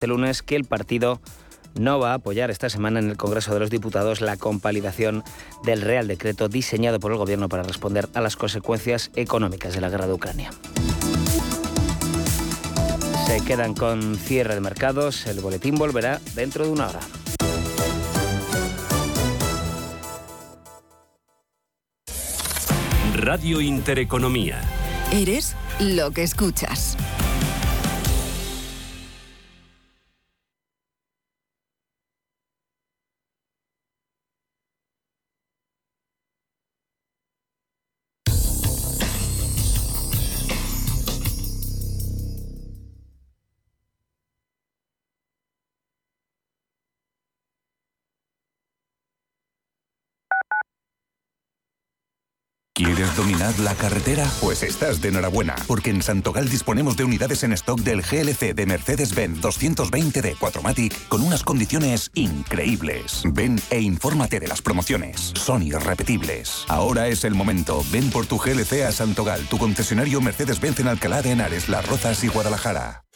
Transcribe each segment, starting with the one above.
este lunes que el partido no va a apoyar esta semana en el Congreso de los Diputados la compalidación del Real Decreto diseñado por el Gobierno para responder a las consecuencias económicas de la guerra de Ucrania. Se quedan con cierre de mercados. El boletín volverá dentro de una hora. Radio Intereconomía. Eres lo que escuchas. ¿Quieres dominar la carretera? Pues estás de enhorabuena, porque en Santogal disponemos de unidades en stock del GLC de Mercedes-Benz 220 d 4MATIC con unas condiciones increíbles. Ven e infórmate de las promociones. Son irrepetibles. Ahora es el momento. Ven por tu GLC a Santogal, tu concesionario Mercedes-Benz en Alcalá de Henares, Las Rozas y Guadalajara.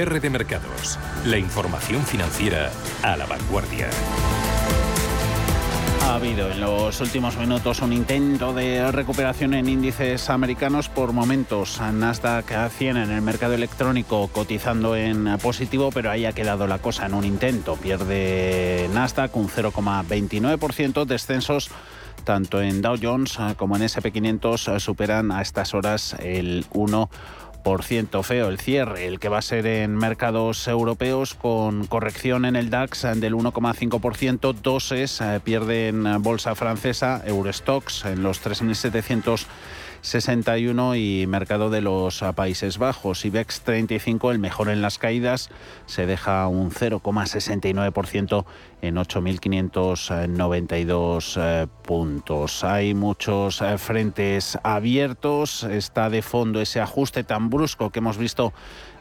Cierre de mercados. La información financiera a la vanguardia. Ha habido en los últimos minutos un intento de recuperación en índices americanos por momentos. Nasdaq 100 en el mercado electrónico cotizando en positivo, pero ahí ha quedado la cosa en un intento. Pierde Nasdaq un 0,29%, descensos tanto en Dow Jones como en SP500 superan a estas horas el 1% por ciento feo el cierre, el que va a ser en mercados europeos con corrección en el DAX del 1,5%, doses eh, pierden bolsa francesa, Eurostox en los 3.700 61 y mercado de los Países Bajos. IBEX 35, el mejor en las caídas, se deja un 0,69% en 8.592 eh, puntos. Hay muchos eh, frentes abiertos. Está de fondo ese ajuste tan brusco que hemos visto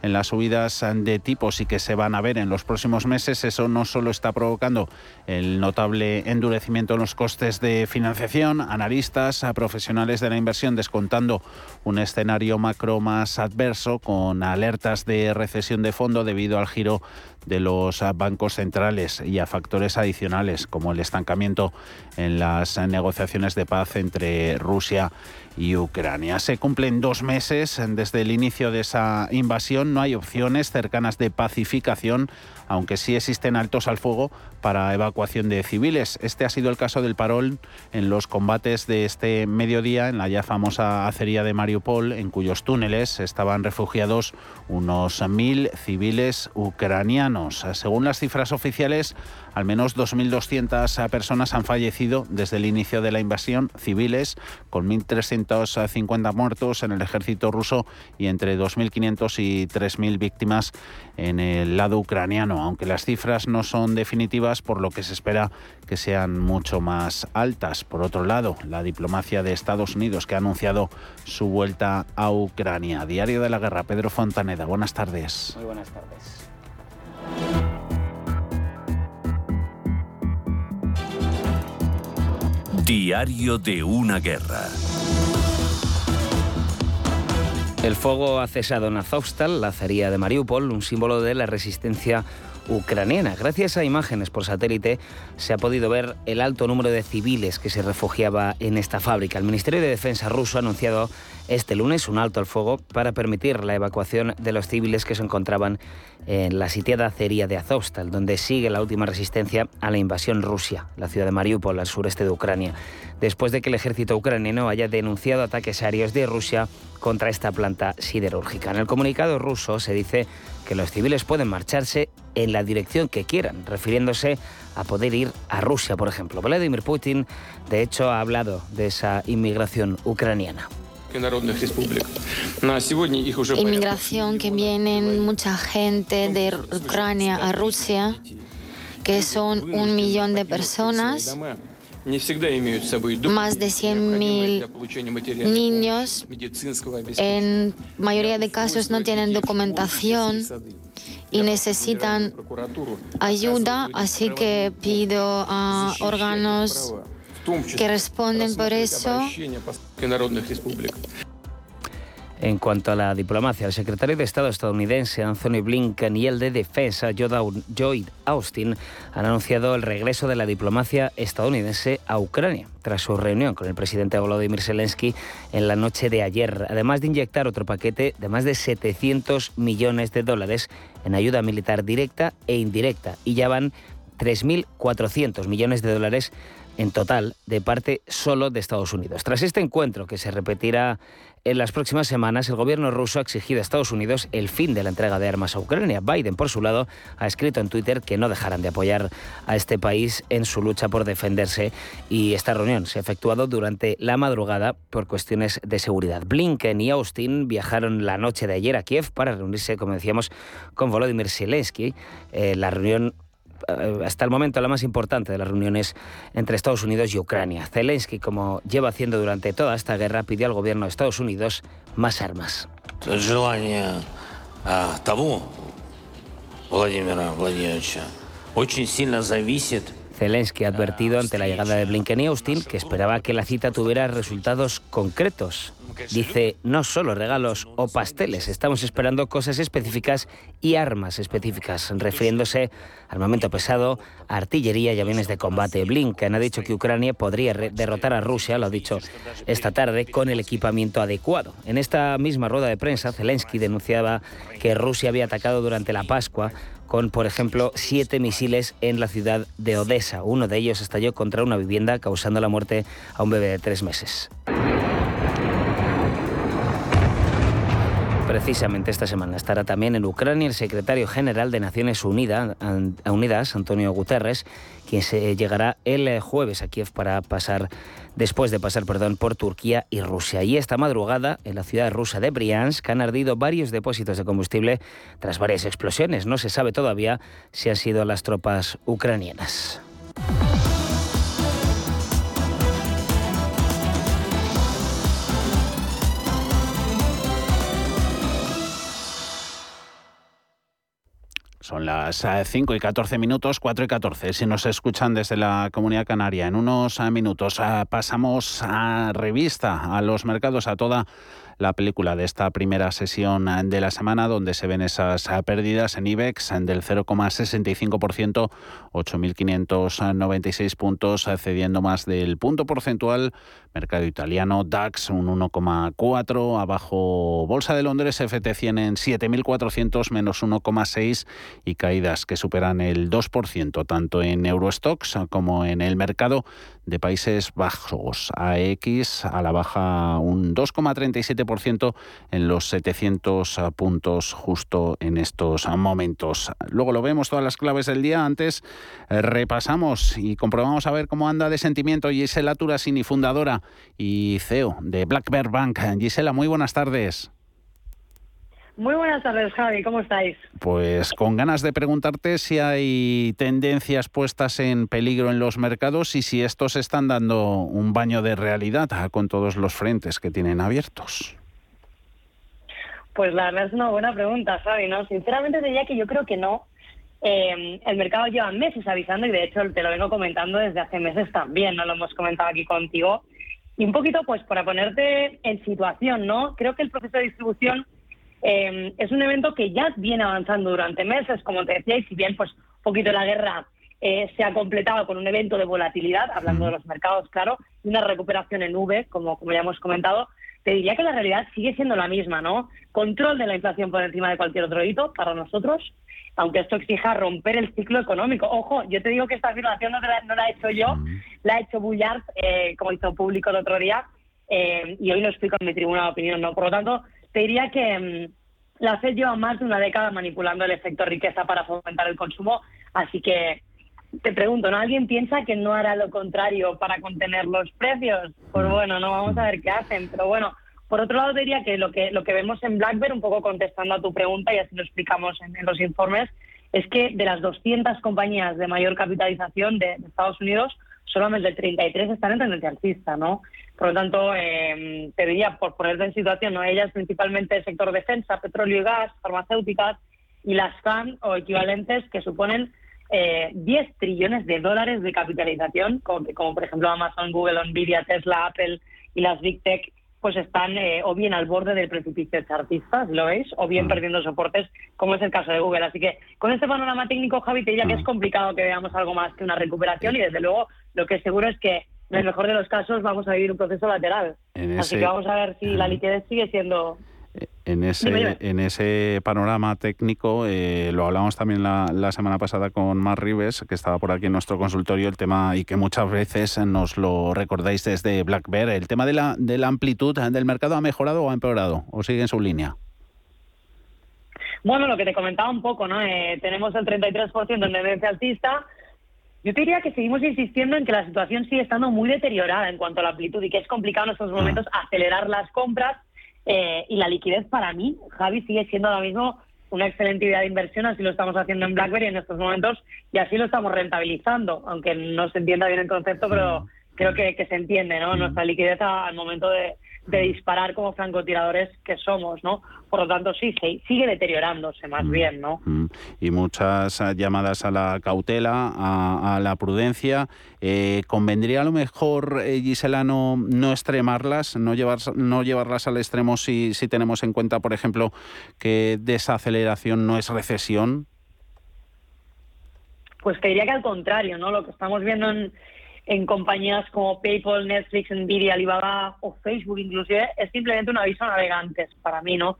en las subidas de tipos y que se van a ver en los próximos meses, eso no solo está provocando el notable endurecimiento en los costes de financiación, analistas, profesionales de la inversión descontando un escenario macro más adverso con alertas de recesión de fondo debido al giro de los bancos centrales y a factores adicionales como el estancamiento en las negociaciones de paz entre Rusia y Ucrania. Se cumplen dos meses desde el inicio de esa invasión. No hay opciones cercanas de pacificación, aunque sí existen altos al fuego para evacuación de civiles. Este ha sido el caso del parol en los combates de este mediodía en la ya famosa acería de Mariupol, en cuyos túneles estaban refugiados unos mil civiles ucranianos. Según las cifras oficiales, al menos 2.200 personas han fallecido desde el inicio de la invasión, civiles, con 1.350 muertos en el ejército ruso y entre 2.500 y 3.000 víctimas en el lado ucraniano, aunque las cifras no son definitivas, por lo que se espera que sean mucho más altas. Por otro lado, la diplomacia de Estados Unidos que ha anunciado su vuelta a Ucrania. Diario de la Guerra, Pedro Fontaneda. Buenas tardes. Muy buenas tardes. Diario de una guerra. El fuego ha cesado en Azovstal, la acería de Mariupol, un símbolo de la resistencia ucraniana. Gracias a imágenes por satélite se ha podido ver el alto número de civiles que se refugiaba en esta fábrica. El Ministerio de Defensa ruso ha anunciado este lunes un alto al fuego para permitir la evacuación de los civiles que se encontraban en la sitiada acería de Azovstal, donde sigue la última resistencia a la invasión rusia, la ciudad de Mariupol, al sureste de Ucrania, después de que el ejército ucraniano haya denunciado ataques aéreos de Rusia contra esta planta siderúrgica. En el comunicado ruso se dice que los civiles pueden marcharse en la dirección que quieran, refiriéndose a poder ir a Rusia, por ejemplo. Vladimir Putin, de hecho, ha hablado de esa inmigración ucraniana. Inmigración que vienen mucha gente de Ucrania a Rusia, que son un millón de personas. Más de 100.000 niños en mayoría de casos no tienen documentación y necesitan ayuda, así que pido a órganos que responden por eso. En cuanto a la diplomacia, el secretario de Estado estadounidense Anthony Blinken y el de Defensa Lloyd Austin han anunciado el regreso de la diplomacia estadounidense a Ucrania tras su reunión con el presidente Volodymyr Zelensky en la noche de ayer, además de inyectar otro paquete de más de 700 millones de dólares en ayuda militar directa e indirecta y ya van 3.400 millones de dólares en total de parte solo de Estados Unidos. Tras este encuentro que se repetirá en las próximas semanas, el gobierno ruso ha exigido a Estados Unidos el fin de la entrega de armas a Ucrania. Biden, por su lado, ha escrito en Twitter que no dejarán de apoyar a este país en su lucha por defenderse y esta reunión se ha efectuado durante la madrugada por cuestiones de seguridad. Blinken y Austin viajaron la noche de ayer a Kiev para reunirse, como decíamos, con Volodymyr Zelensky. Eh, la reunión hasta el momento la más importante de las reuniones entre Estados Unidos y Ucrania. Zelensky, como lleva haciendo durante toda esta guerra, pidió al gobierno de Estados Unidos más armas. Zelensky ha advertido ante la llegada de Blinken y Austin que esperaba que la cita tuviera resultados concretos. Dice, no solo regalos o pasteles, estamos esperando cosas específicas y armas específicas, refiriéndose armamento pesado, artillería y aviones de combate. Blinken ha dicho que Ucrania podría derrotar a Rusia, lo ha dicho esta tarde, con el equipamiento adecuado. En esta misma rueda de prensa, Zelensky denunciaba que Rusia había atacado durante la Pascua con, por ejemplo, siete misiles en la ciudad de Odessa. Uno de ellos estalló contra una vivienda, causando la muerte a un bebé de tres meses. Precisamente esta semana estará también en Ucrania el secretario general de Naciones Unidas, Antonio Guterres, quien se llegará el eh, jueves a Kiev para pasar, después de pasar, perdón, por Turquía y Rusia. Y esta madrugada, en la ciudad rusa de Briansk, han ardido varios depósitos de combustible tras varias explosiones. No se sabe todavía si han sido las tropas ucranianas. Son las 5 eh, y 14 minutos, 4 y 14. Si nos escuchan desde la Comunidad Canaria, en unos eh, minutos eh, pasamos a revista a los mercados, a toda la película de esta primera sesión de la semana, donde se ven esas pérdidas en IBEX del 0,65%, 8.596 puntos, cediendo más del punto porcentual. Mercado italiano, DAX un 1,4, abajo Bolsa de Londres, FT100 en 7.400 menos 1,6 y caídas que superan el 2%, tanto en Eurostox como en el mercado de Países Bajos. AX a la baja un 2,37% en los 700 puntos justo en estos momentos. Luego lo vemos todas las claves del día. Antes eh, repasamos y comprobamos a ver cómo anda de sentimiento Gisela Turasini, fundadora y CEO de Black Bear Bank. Gisela, muy buenas tardes. Muy buenas tardes, Javi. ¿Cómo estáis? Pues con ganas de preguntarte si hay tendencias puestas en peligro en los mercados y si estos están dando un baño de realidad con todos los frentes que tienen abiertos. Pues la verdad es una buena pregunta, Javi. ¿no? Sinceramente diría que yo creo que no. Eh, el mercado lleva meses avisando y de hecho te lo vengo comentando desde hace meses también, no lo hemos comentado aquí contigo. Y un poquito, pues para ponerte en situación, ¿no? Creo que el proceso de distribución eh, es un evento que ya viene avanzando durante meses, como te decía, y si bien pues un poquito la guerra eh, se ha completado con un evento de volatilidad, hablando de los mercados, claro, y una recuperación en V, como, como ya hemos comentado, te diría que la realidad sigue siendo la misma, ¿no? Control de la inflación por encima de cualquier otro hito para nosotros, aunque esto exija romper el ciclo económico. Ojo, yo te digo que esta afirmación no, la, he hecho yo, la ha hecho Bullard, eh, como hizo público el otro día, y hoy lo explico en mi tribuna de opinión, ¿no? Por lo tanto, te diría que mm, la FED lleva más de una década manipulando el efecto riqueza para fomentar el consumo, así que te pregunto, ¿no? ¿Alguien piensa que no hará lo contrario para contener los precios? Pues mm. bueno, no vamos a ver qué hacen, pero bueno, por otro lado diría que lo que lo que vemos en BlackBerry, un poco contestando a tu pregunta y así lo explicamos en, los informes, es que de las 200 compañías de mayor capitalización de, de Estados Unidos, solamente 33 están en tendencia alcista, ¿no? Por lo tanto, eh, te diría, por ponerte en situación, ¿no? ellas principalmente el sector defensa, petróleo y gas, farmacéuticas y las FAN o equivalentes que suponen eh, 10 trillones de dólares de capitalización, como, como, por ejemplo Amazon, Google, Nvidia, Tesla, Apple y las Big Tech, pues están eh, o bien al borde del precipicio chartista, si lo veis, o bien perdiendo soportes, como es el caso de Google. Así que con este panorama técnico, Javi, te diría que es complicado que veamos algo más que una recuperación y desde luego lo que seguro es que en el mejor de los casos vamos a vivir un proceso lateral. Así que vamos a ver si la liquidez sigue siendo en ese, en ese panorama técnico, eh, lo hablamos también la, la, semana pasada con Mar Rives, que estaba por aquí en nuestro consultorio, el tema y que muchas veces nos lo recordáis desde Black Bear, el tema de la, de la amplitud del mercado ha mejorado o ha empeorado, o sigue en su línea. Bueno, lo que te comentaba un poco, ¿no? Eh, tenemos el 33% en tendencia alcista, yo te diría que seguimos insistiendo en que la situación sigue estando muy deteriorada en cuanto a la amplitud y que es complicado en estos momentos acelerar las compras eh, y la liquidez para mí, Javi, sigue siendo ahora mismo una excelente idea de inversión, así lo estamos haciendo en BlackBerry en estos momentos y así lo estamos rentabilizando, aunque no se entienda bien el concepto, pero creo que, que se entiende, ¿no? Nuestra liquidez al momento de, de disparar como francotiradores que somos, ¿no? Por lo tanto, sí, sigue deteriorándose más mm, bien, ¿no? Mm. Y muchas eh, llamadas a la cautela, a, la prudencia. Eh, ¿Convendría a lo mejor, eh, Gisela, no, extremarlas, no, llevar, no llevarlas al extremo si, si tenemos en cuenta, por ejemplo, que desaceleración no es recesión? Pues te diría que al contrario, ¿no? Lo que estamos viendo en en compañías como PayPal, Netflix, Nvidia, Alibaba o Facebook inclusive, es simplemente un aviso a navegantes para mí, ¿no?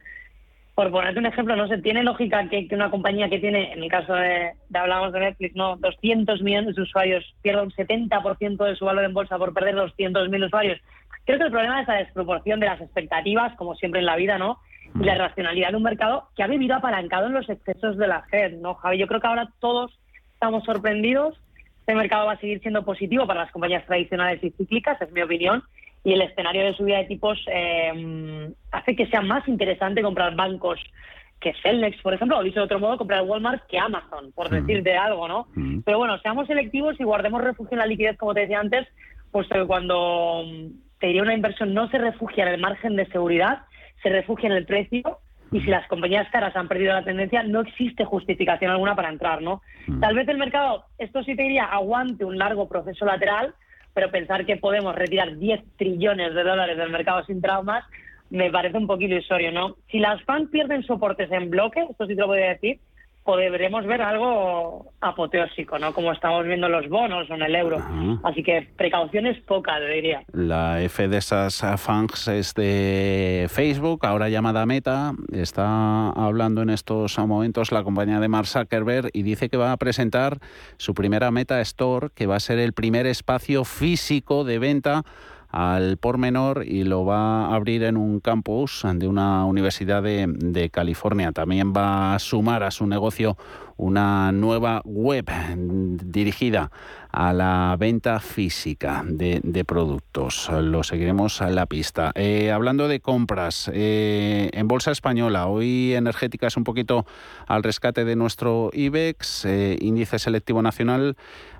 Por ponerte un ejemplo, no sé, tiene lógica que, una compañía que tiene, en el caso de, hablamos de Netflix, ¿no? 200 millones de usuarios pierda un 70% de su valor en bolsa por perder 200.000 usuarios. Creo que el problema es la desproporción de las expectativas, como siempre en la vida, ¿no? Y la racionalidad de un mercado que ha vivido apalancado en los excesos de la Fed, ¿no, Javi? Yo creo que ahora todos estamos sorprendidos este mercado va a seguir siendo positivo para las compañías tradicionales y cíclicas, es mi opinión, y el escenario de subida de tipos eh, hace que sea más interesante comprar bancos que Celnex, por ejemplo, o dicho de otro modo, comprar Walmart que Amazon, por decir de algo, ¿no? Pero bueno, seamos selectivos y guardemos refugio en la liquidez, como te decía antes, puesto que cuando te diría una inversión no se refugia en el margen de seguridad, se refugia en el precio y si las compañías caras han perdido la tendencia, no existe justificación alguna para entrar, ¿no? Mm. Tal vez el mercado, esto sí te diría, aguante un largo proceso lateral, pero pensar que podemos retirar 10 trillones de dólares del mercado sin traumas, me parece un poquito ilusorio, ¿no? Si las fans pierden soportes en bloque, esto sí te lo voy a decir, podremos ver algo apoteósico, ¿no? Como estamos viendo los bonos o en el euro. Así que precauciones pocas, diría. La F de esas fans es de Facebook, ahora llamada Meta. Está hablando en estos momentos la compañía de Mark Zuckerberg y dice que va a presentar su primera Meta Store, que va a ser el primer espacio físico de venta al por menor y lo va a abrir en un campus de una universidad de, de, California. También va a sumar a su negocio una nueva web dirigida a la venta física de, productos. Lo seguiremos a la pista. Eh, hablando de compras, eh, en Bolsa Española, hoy energética es un poquito al rescate de nuestro IBEX, eh, índice selectivo nacional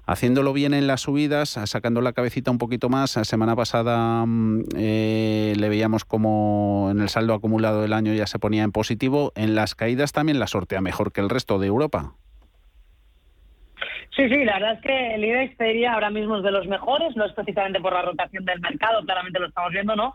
haciéndolo bien en las subidas, sacando la cabecita un poquito más. La semana pasada mm, le veíamos como en el saldo acumulado del año ya se ponía en positivo. En las caídas también la sortea mejor que el resto de Europa. Sí, sí, la verdad es que el IBEX te diría ahora mismo es de los mejores, no es precisamente por la rotación del mercado, claramente lo estamos viendo, ¿no?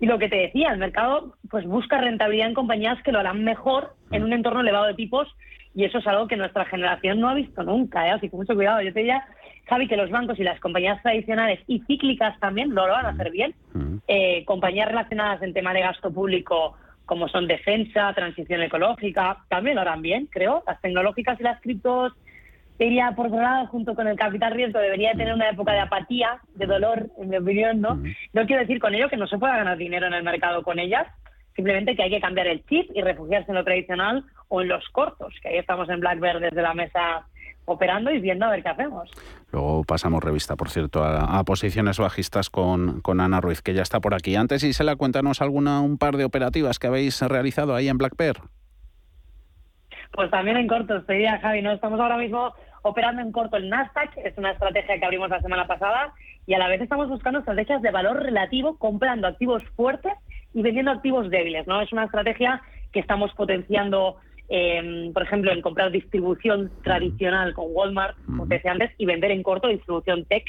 Y lo que te decía, el mercado pues busca rentabilidad en compañías que lo harán mejor en un entorno elevado de tipos y eso es algo que nuestra generación no ha visto nunca, ¿eh? así que mucho cuidado. Yo te diría, Javi, que los bancos y las compañías tradicionales y cíclicas también lo, van a hacer bien. Mm. Eh, compañías relacionadas en tema de gasto público como son defensa, transición ecológica, también lo harán bien, creo. Las tecnológicas y las criptos, te diría, por otro lado, junto con el capital riesgo, debería tener una época de apatía, de dolor, en mi opinión, ¿no? No quiero decir con ello que no se pueda ganar dinero en el mercado con ellas, simplemente que hay que cambiar el chip y refugiarse en lo tradicional o en los cortos, que ahí estamos en Blackbird desde la mesa operando y viendo a ver qué hacemos. Luego pasamos revista, por cierto, a, posiciones bajistas con, con, Ana Ruiz, que ya está por aquí. Antes, Isela, cuéntanos alguna, un par de operativas que habéis realizado ahí en Black Pues también en corto, te diría, Javi, ¿no? Estamos ahora mismo operando en corto el Nasdaq, es una estrategia que abrimos la semana pasada, y a la vez estamos buscando estrategias de valor relativo, comprando activos fuertes y vendiendo activos débiles, ¿no? Es una estrategia que estamos potenciando eh, por ejemplo, en comprar distribución tradicional con Walmart, como te decía antes, y vender en corto distribución tech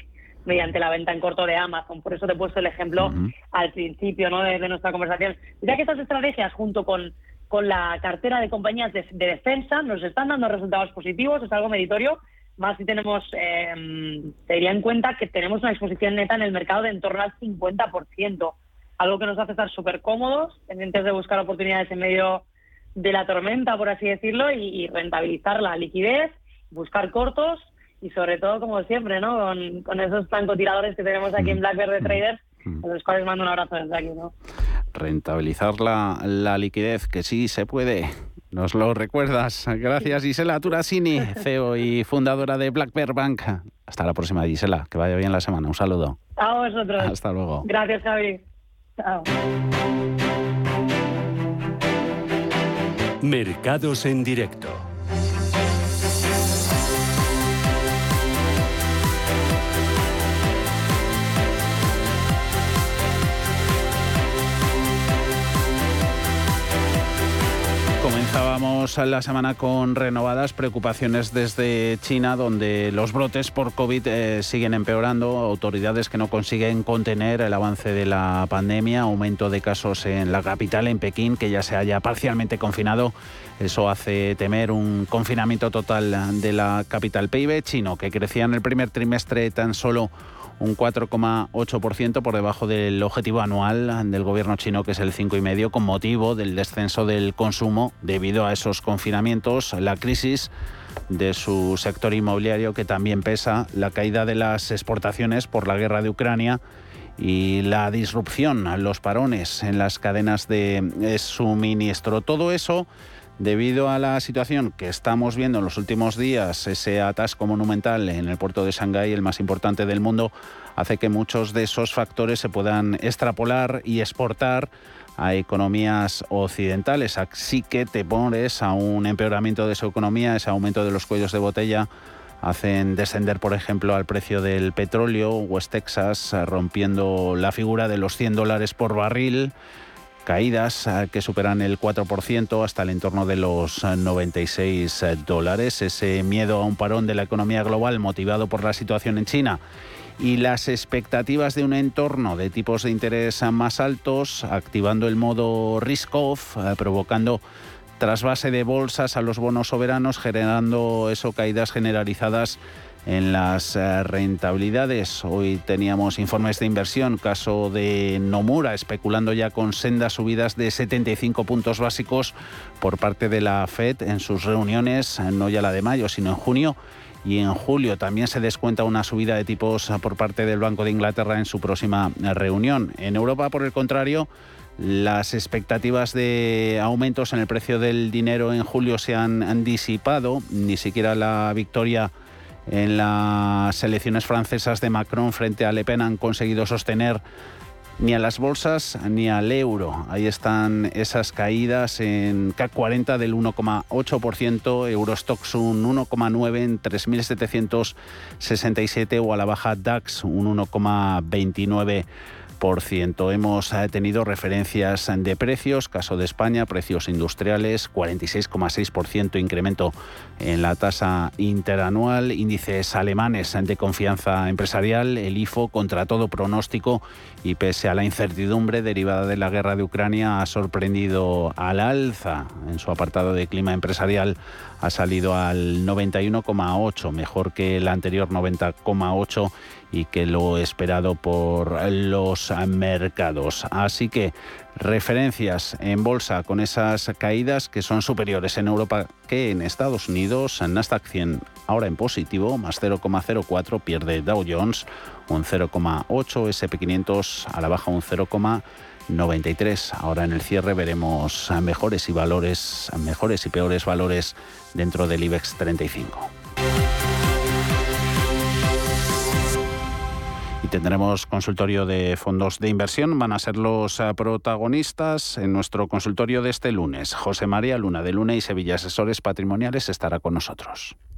mediante la venta en corto de Amazon. Por eso te he puesto el ejemplo al principio ¿no? de, nuestra conversación. Ya que estas estrategias, junto con, con la cartera de compañías de, defensa, nos están dando resultados positivos, es algo meritorio, más si tenemos, eh, te diría en cuenta que tenemos una exposición neta en el mercado de en torno al 50%, algo que nos hace estar súper cómodos, pendientes de buscar oportunidades en medio de la tormenta, por así decirlo, y, rentabilizar la liquidez, buscar cortos y sobre todo, como siempre, ¿no? Con, esos francotiradores que tenemos aquí en Black Verde Traders, a los cuales mando un abrazo desde aquí, ¿no? Rentabilizar la, la liquidez, que sí se puede. Nos lo recuerdas. Gracias, Gisela Turasini, CEO y fundadora de Black Bear Bank. Hasta la próxima, Gisela. Que vaya bien la semana. Un saludo. A vosotros. Hasta luego. Gracias, Javi. Chao. Mercados en directo. Comenzábamos la semana con renovadas preocupaciones desde China, donde los brotes por COVID eh, siguen empeorando, autoridades que no consiguen contener el avance de la pandemia, aumento de casos en la capital, en Pekín, que ya se haya parcialmente confinado. Eso hace temer un confinamiento total de la capital PIB chino, que crecía en el primer trimestre tan solo un 4,8% por debajo del objetivo anual del gobierno chino, que es el 5,5%, con motivo del descenso del consumo debido a esos confinamientos, la crisis de su sector inmobiliario que también pesa, la caída de las exportaciones por la guerra de Ucrania y la disrupción, los parones en las cadenas de suministro. Todo eso Debido a la situación que estamos viendo en los últimos días, ese atasco monumental en el puerto de Shanghái, el más importante del mundo, hace que muchos de esos factores se puedan extrapolar y exportar a economías occidentales. Así que te pones a un empeoramiento de su economía, ese aumento de los cuellos de botella hacen descender, por ejemplo, al precio del petróleo, West Texas rompiendo la figura de los 100 dólares por barril caídas eh, que superan el 4% hasta el entorno de los 96 eh, dólares. Ese miedo a un parón de la economía global motivado por la situación en China y las expectativas de un entorno de tipos de interés más altos, activando el modo risk-off, eh, provocando trasvase de bolsas a los bonos soberanos, generando eso caídas generalizadas en las eh, rentabilidades. Hoy teníamos informes de inversión, caso de Nomura, especulando ya con sendas subidas de 75 puntos básicos por parte de la Fed en sus reuniones, no ya la de mayo, sino en junio. Y en julio también se descuenta una subida de tipos por parte del Banco de Inglaterra en su próxima reunión. En Europa, por el contrario, las expectativas de aumentos en el precio del dinero en julio se han, disipado. Ni siquiera la victoria en las elecciones francesas de Macron frente a Le Pen han conseguido sostener ni a las bolsas ni al euro. Ahí están esas caídas en CAC 40 del 1,8%, Eurostox un 1,9 en 3.767 o a la baja DAX un 1,29%. Hemos eh, tenido referencias de precios, caso de España, precios industriales, 46,6% incremento en la tasa interanual, índices alemanes de confianza empresarial, el IFO contra todo pronóstico y pese a la incertidumbre derivada de la guerra de Ucrania ha sorprendido al alza. En su apartado de clima empresarial ha salido al 91,8, mejor que el anterior 90,8 y que lo esperado por los mercados. Así que referencias en bolsa con esas caídas que son superiores en Europa que en Estados Unidos. Nasdaq 100 ahora en positivo, más 0,04, pierde Dow Jones un 0,8, SP500 a la baja un 0,93. Ahora en el cierre veremos mejores y valores, mejores y peores valores dentro del IBEX 35. Tendremos consultorio de fondos de inversión. Van a ser los eh, protagonistas en nuestro consultorio de este lunes. José María Luna de Luna y Sevilla Asesores Patrimoniales estará con nosotros.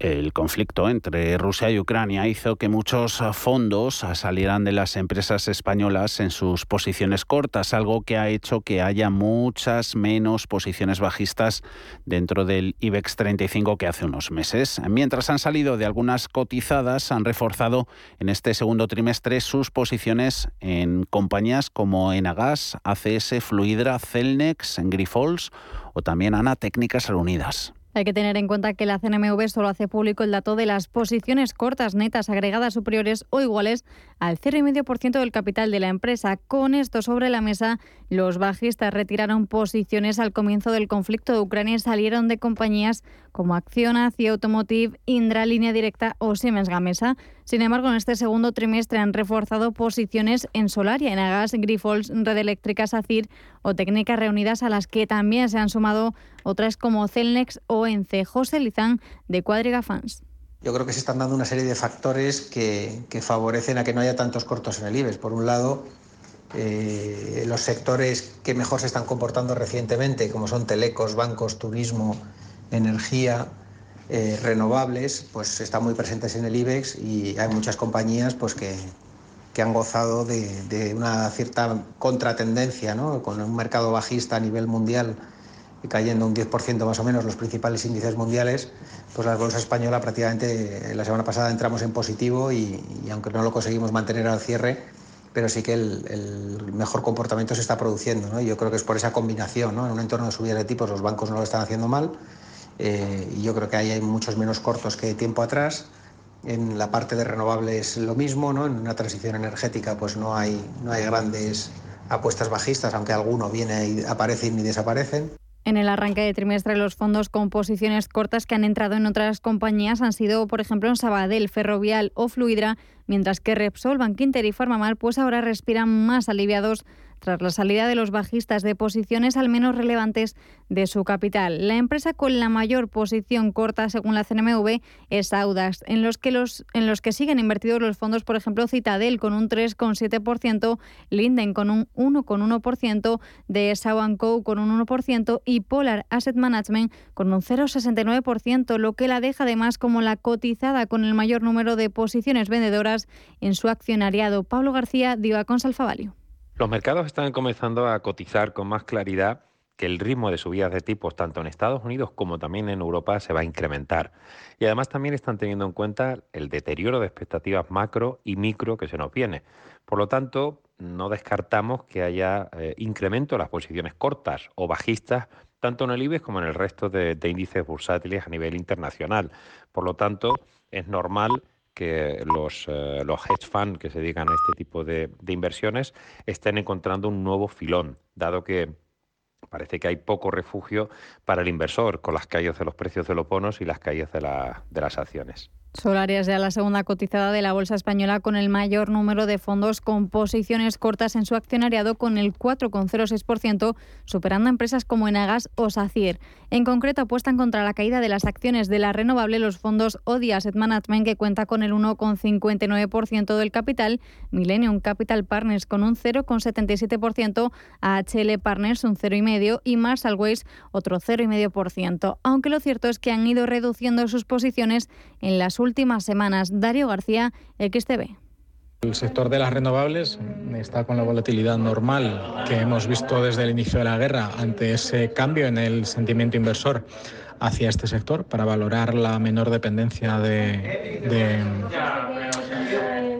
El conflicto entre Rusia y Ucrania hizo que muchos fondos salieran de las empresas españolas en sus posiciones cortas, algo que ha hecho que haya muchas menos posiciones bajistas dentro del IBEX 35 que hace unos meses. Mientras han salido de algunas cotizadas, han reforzado en este segundo trimestre sus posiciones en compañías como Enagas, ACS, Fluidra, Celnex, Grifols o también Ana Técnicas Reunidas. Hay que tener en cuenta que la CNMV solo hace público el dato de las posiciones cortas netas agregadas superiores o iguales al 0,5% del capital de la empresa. Con esto sobre la mesa, los bajistas retiraron posiciones al comienzo del conflicto de Ucrania y salieron de compañías como Acciona, CIA Automotive, Indra, Línea Directa o Siemens Gamesa. Sin embargo, en este segundo trimestre han reforzado posiciones en Solaria, en Agas, Grifols, Red Eléctrica, SACIR o Técnicas Reunidas, a las que también se han sumado otras como Celnex o Ence. José Lizán, de Cuadriga Fans. Yo creo que se están dando una serie de factores que, favorecen a que no haya tantos cortos en el IBEX. Por un lado, eh, los sectores que mejor se están comportando recientemente, como son telecos, bancos, turismo, energía, eh, renovables, pues están muy presentes en el IBEX y hay muchas compañías pues, que, que han gozado de, una cierta contratendencia, ¿no? con un mercado bajista a nivel mundial cayendo un 10% más o menos los principales índices mundiales, pues la bolsa española prácticamente la semana pasada entramos en positivo y, aunque no lo conseguimos mantener al cierre, pero sí que el, mejor comportamiento se está produciendo. ¿no? Yo creo que es por esa combinación, ¿no? en un entorno de subida de tipos los bancos no lo están haciendo mal eh, y yo creo que ahí hay muchos menos cortos que tiempo atrás. En la parte de renovables lo mismo, ¿no? en una transición energética pues no hay, no hay grandes apuestas bajistas, aunque alguno viene y aparecen y desaparecen. En el arranque de trimestre, los fondos con posiciones cortas que han entrado en otras compañías han sido, por ejemplo, en Sabadell, Ferrovial o Fluidra, mientras que Repsol, Bankinter y Farmamar pues ahora respiran más aliviados tras la salida de los bajistas de posiciones al menos relevantes de su capital. La empresa con la mayor posición corta, según la CNMV, es Audax, en los que, los, en los que siguen invertidos los fondos, por ejemplo, Citadel con un 3,7%, Linden con un 1,1%, de Co con un 1% y Polar Asset Management con un 0,69%, lo que la deja además como la cotizada con el mayor número de posiciones vendedoras en su accionariado. Pablo García dio a Consalfavalio. Los mercados están comenzando a cotizar con más claridad que el ritmo de subidas de tipos tanto en Estados Unidos como también en Europa se va a incrementar. Y además también están teniendo en cuenta el deterioro de expectativas macro y micro que se nos viene. Por lo tanto, no descartamos que haya eh, incremento en las posiciones cortas o bajistas tanto en el IBEX como en el resto de, índices bursátiles a nivel internacional. Por lo tanto, es normal que los, eh, los hedge funds que se dedican a este tipo de, de inversiones estén encontrando un nuevo filón, dado que parece que hay poco refugio para el inversor con las caídas de los precios de los bonos y las caídas de, de las acciones. Solarias ya la segunda cotizada de la bolsa española con el mayor número de fondos con posiciones cortas en su accionariado con el 4,06%, superando a empresas como Enagas o Sacier. En concreto, apuestan contra la caída de las acciones de la renovable los fondos ODI Asset Management, que cuenta con el 1,59% del capital, Millennium Capital Partners con un 0,77%, AHL Partners un 0,5% y Marshall Ways otro 0,5%. Aunque lo cierto es que han ido reduciendo sus posiciones en las últimas semanas. Dario García, XTV. El sector de las renovables está con la volatilidad normal que hemos visto desde el inicio de la guerra ante ese cambio en el sentimiento inversor hacia este sector para valorar la menor dependencia de, de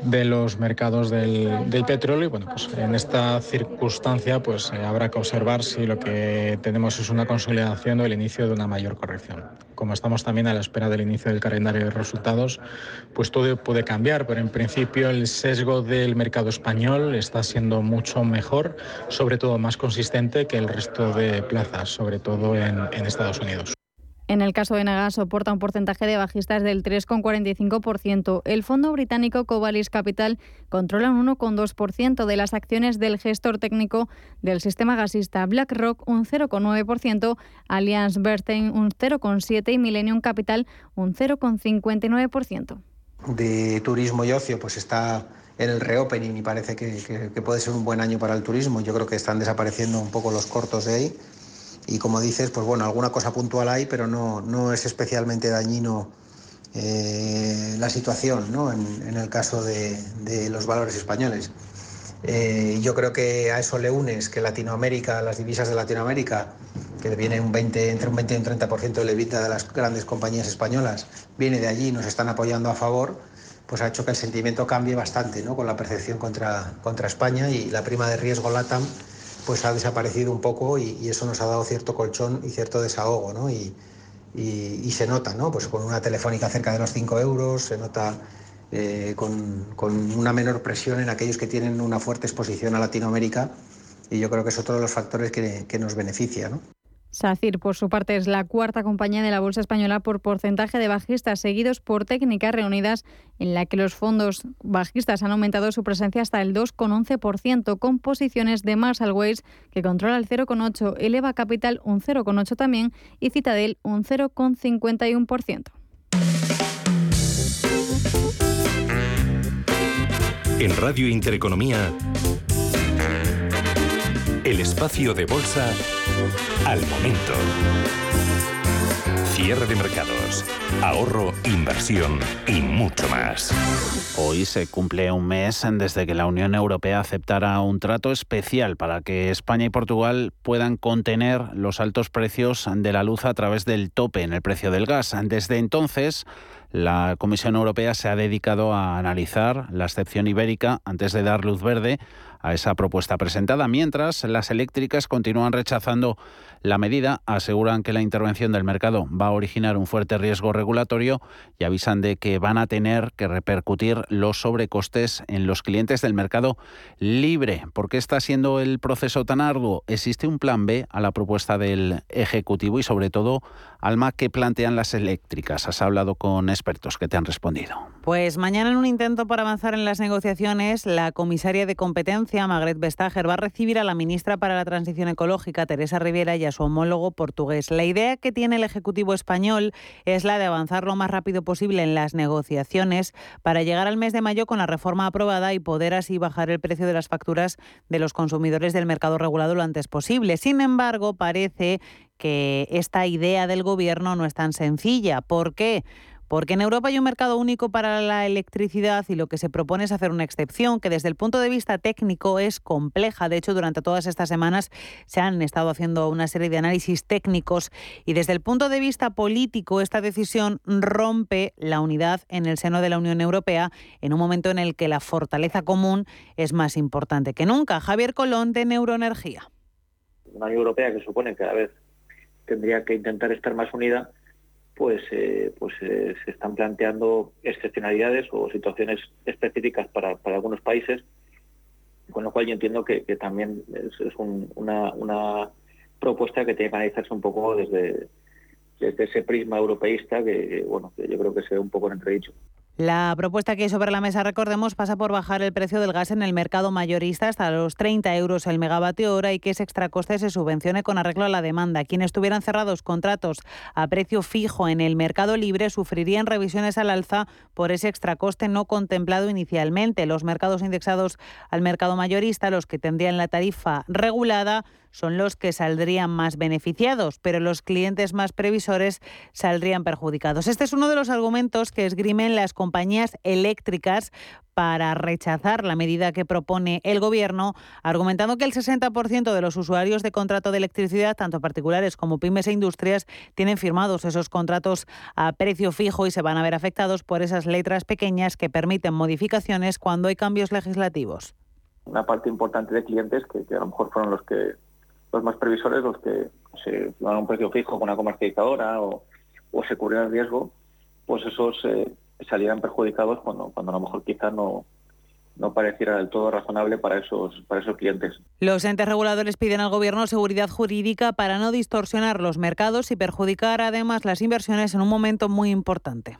los mercados del, petróleo. Y bueno, pues en esta circunstancia pues eh, habrá que observar si lo que tenemos es una consolidación o el inicio de una mayor corrección. Como estamos también a la espera del inicio del calendario de resultados, pues todo puede cambiar, pero en principio el sesgo del mercado español está siendo mucho mejor, sobre todo más consistente que el resto de plazas, sobre todo en, en Estados Unidos. En el caso de Nagas soporta un porcentaje de bajistas del 3,45%. El fondo británico Covalis Capital controla un 1,2% de las acciones del gestor técnico del sistema gasista BlackRock un 0,9%, Allianz Bernstein un 0,7% y Millennium Capital un 0,59%. De turismo y ocio, pues está en el reopening y parece que, que puede ser un buen año para el turismo. Yo creo que están desapareciendo un poco los cortos de ahí y como dices, pues bueno, alguna cosa puntual hay, pero no, no es especialmente dañino eh, la situación ¿no? en, el caso de, los valores españoles. Eh, yo creo que a eso le unes que Latinoamérica, las divisas de Latinoamérica, que viene un 20, entre un 20 y un 30% del EBITDA de las grandes compañías españolas, viene de allí y nos están apoyando a favor, pues ha hecho que el sentimiento cambie bastante ¿no? con la percepción contra, contra España y la prima de riesgo LATAM pues ha desaparecido un poco y, eso nos ha dado cierto colchón y cierto desahogo, ¿no? Y, se nota, ¿no? Pues con una telefónica cerca de los 5 euros, se nota eh, con, una menor presión en aquellos que tienen una fuerte exposición a Latinoamérica y yo creo que es otro de los factores que, que nos beneficia, ¿no? SACIR, por su parte, es la cuarta compañía de la Bolsa Española por porcentaje de bajistas, seguidos por Técnicas Reunidas, en la que los fondos bajistas han aumentado su presencia hasta el 2,11%, con posiciones de Marshall Ways, que controla el 0,8%, Eleva Capital un 0,8% también y Citadel un 0,51%. En Radio Intereconomía, el espacio de bolsa al momento. Cierre de mercados, ahorro, inversión y mucho más. Hoy se cumple un mes desde que la Unión Europea aceptara un trato especial para que España y Portugal puedan contener los altos precios de la luz a través del tope en el precio del gas. Desde entonces, la Comisión Europea se ha dedicado a analizar la excepción ibérica antes de dar luz verde a esa propuesta presentada, mientras las eléctricas continúan rechazando la medida, aseguran que la intervención del mercado va a originar un fuerte riesgo regulatorio y avisan de que van a tener que repercutir los sobrecostes en los clientes del mercado libre. ¿Por qué está siendo el proceso tan arduo? ¿Existe un plan B a la propuesta del Ejecutivo y sobre todo, Alma, qué plantean las eléctricas? Has hablado con expertos que te han respondido. Pues mañana en un intento por avanzar en las negociaciones, la comisaria de competencia Magret Vestager, va a recibir a la ministra para la Transición Ecológica, Teresa Rivera, y a su homólogo portugués. La idea que tiene el Ejecutivo español es la de avanzar lo más rápido posible en las negociaciones para llegar al mes de mayo con la reforma aprobada y poder así bajar el precio de las facturas de los consumidores del mercado regulado lo antes posible. Sin embargo, parece que esta idea del Gobierno no es tan sencilla. ¿Por qué? Porque en Europa hay un mercado único para la electricidad y lo que se propone es hacer una excepción que desde el punto de vista técnico es compleja. De hecho, durante todas estas semanas se han estado haciendo una serie de análisis técnicos y desde el punto de vista político esta decisión rompe la unidad en el seno de la Unión Europea en un momento en el que la fortaleza común es más importante que nunca. Javier Colón de Neuroenergía. Una Unión Europea que supone que cada vez tendría que intentar estar más unida pues, eh, pues eh, se están planteando excepcionalidades o situaciones específicas para, algunos países, con lo cual yo entiendo que, también es, una, una, propuesta que tiene que analizarse un poco desde, desde ese prisma europeísta que, bueno, que yo creo que se ve un poco en entredicho. La propuesta que hay sobre la mesa, recordemos, pasa por bajar el precio del gas en el mercado mayorista hasta los 30 euros el megavatio hora y que ese extracoste se subvencione con arreglo a la demanda. Quienes tuvieran cerrados contratos a precio fijo en el mercado libre sufrirían revisiones al alza por ese extracoste no contemplado inicialmente. Los mercados indexados al mercado mayorista, los que tendrían la tarifa regulada, son los que saldrían más beneficiados, pero los clientes más previsores saldrían perjudicados. Este es uno de los argumentos que esgrimen las compañías eléctricas para rechazar la medida que propone el Gobierno, argumentando que el 60% de los usuarios de contrato de electricidad, tanto particulares como pymes e industrias, tienen firmados esos contratos a precio fijo y se van a ver afectados por esas letras pequeñas que permiten modificaciones cuando hay cambios legislativos. Una parte importante de clientes que, a lo mejor fueron los que los más previsores, los que se dan un precio fijo con una comercializadora o, o se cubrían el riesgo, pues esos eh, salieran perjudicados cuando, cuando a lo mejor quizá no, no pareciera del todo razonable para esos, para esos clientes. Los entes reguladores piden al Gobierno seguridad jurídica para no distorsionar los mercados y perjudicar además las inversiones en un momento muy importante.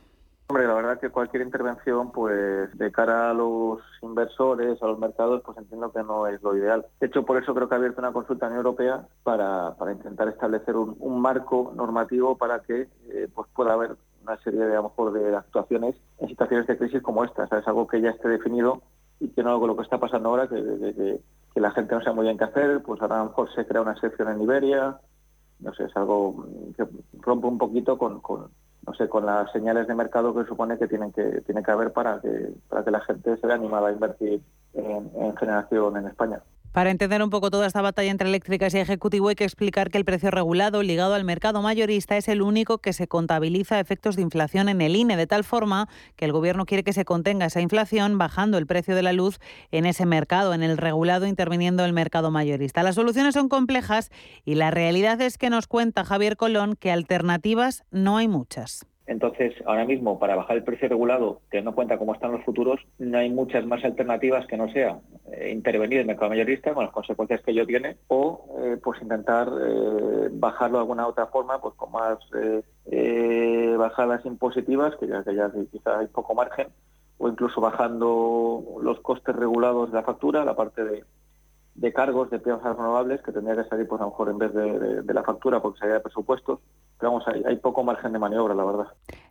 Hombre, la verdad que cualquier intervención, pues de cara a los inversores, a los mercados, pues entiendo que no es lo ideal. De hecho, por eso creo que ha abierto una consulta en Europea para, para intentar establecer un, marco normativo para que eh, pues pueda haber una serie de, a lo mejor, de actuaciones en situaciones de crisis como esta. Es algo que ya esté definido y que no con lo que está pasando ahora, que, la gente no sabe muy bien qué hacer, pues ahora a lo mejor se crea una sección en Iberia, no sé, es algo que rompe un poquito con no sé, con las señales de mercado que supone que tienen que, tiene que haber para que, para que la gente se vea animada a invertir en generación en España. Para entender un poco toda esta batalla entre eléctricas y ejecutivo hay que explicar que el precio regulado ligado al mercado mayorista es el único que se contabiliza efectos de inflación en el INE, de tal forma que el Gobierno quiere que se contenga esa inflación bajando el precio de la luz en ese mercado, en el regulado interviniendo el mercado mayorista. Las soluciones son complejas y la realidad es que nos cuenta Javier Colón que alternativas no hay muchas. Entonces, ahora mismo, para bajar el precio regulado, teniendo en cuenta cómo están los futuros, no hay muchas más alternativas que no sea eh, intervenir en el mercado mayorista con las consecuencias que ello tiene o eh, pues intentar eh, bajarlo de alguna otra forma, pues con más bajadas impositivas, que ya, que ya quizá hay poco margen, o incluso bajando los costes regulados de la factura, la parte de, de cargos de piezas renovables que tendría que salir pues a lo mejor en vez de, la factura porque sería de presupuestos vamos, hay, hay, poco margen de maniobra, la verdad.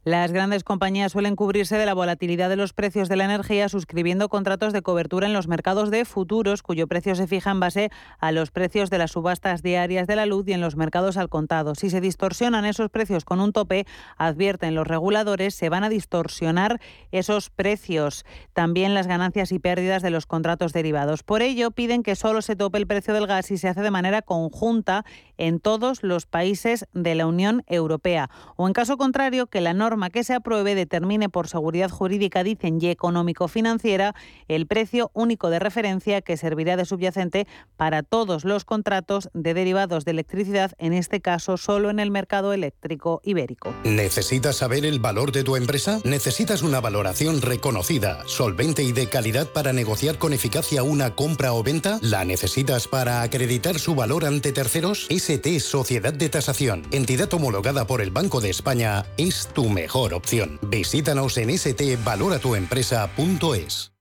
Las grandes compañías suelen cubrirse de la volatilidad de los precios de la energía suscribiendo contratos de cobertura en los mercados de futuros, cuyo precio se fija en base a los precios de las subastas diarias de la luz y en los mercados al contado. Si se distorsionan esos precios con un tope, advierten los reguladores, se van a distorsionar esos precios, también las ganancias y pérdidas de los contratos derivados. Por ello, piden que solo se tope el precio del gas y se hace de manera conjunta en todos los países de la Unión Europea. O en caso contrario, que la norma que se apruebe determine por seguridad jurídica, dicen, y económico-financiera, el precio único de referencia que servirá de subyacente para todos los contratos de derivados de electricidad, en este caso solo en el mercado eléctrico ibérico. ¿Necesitas saber el valor de tu empresa? ¿Necesitas una valoración reconocida, solvente y de calidad para negociar con eficacia una compra o venta? ¿La necesitas para acreditar su valor ante terceros? ST Sociedad de Tasación, entidad homologada por el Banco de España, es tu mejor opción. Visítanos en stvaloratuempresa.es.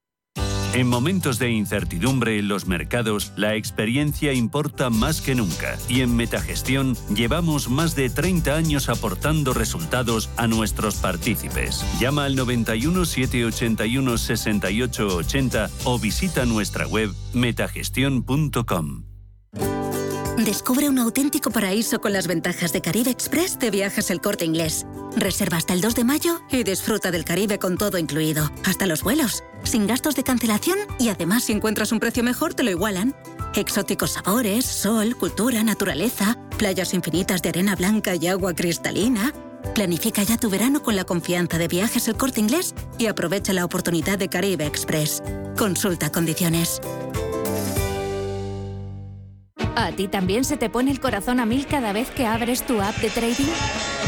En momentos de incertidumbre en los mercados, la experiencia importa más que nunca y en Metagestión llevamos más de 30 años aportando resultados a nuestros partícipes. Llama al 91 781 68 80 o visita nuestra web metagestión.com. Descubre un auténtico paraíso con las ventajas de Caribe Express de Viajes El Corte Inglés. Reserva hasta el 2 de mayo y disfruta del Caribe con todo incluido, hasta los vuelos, sin gastos de cancelación y además si encuentras un precio mejor te lo igualan. Exóticos sabores, sol, cultura, naturaleza, playas infinitas de arena blanca y agua cristalina. Planifica ya tu verano con la confianza de Viajes El Corte Inglés y aprovecha la oportunidad de Caribe Express. Consulta condiciones. ¿A ti también se te pone el corazón a mil cada vez que abres tu app de trading?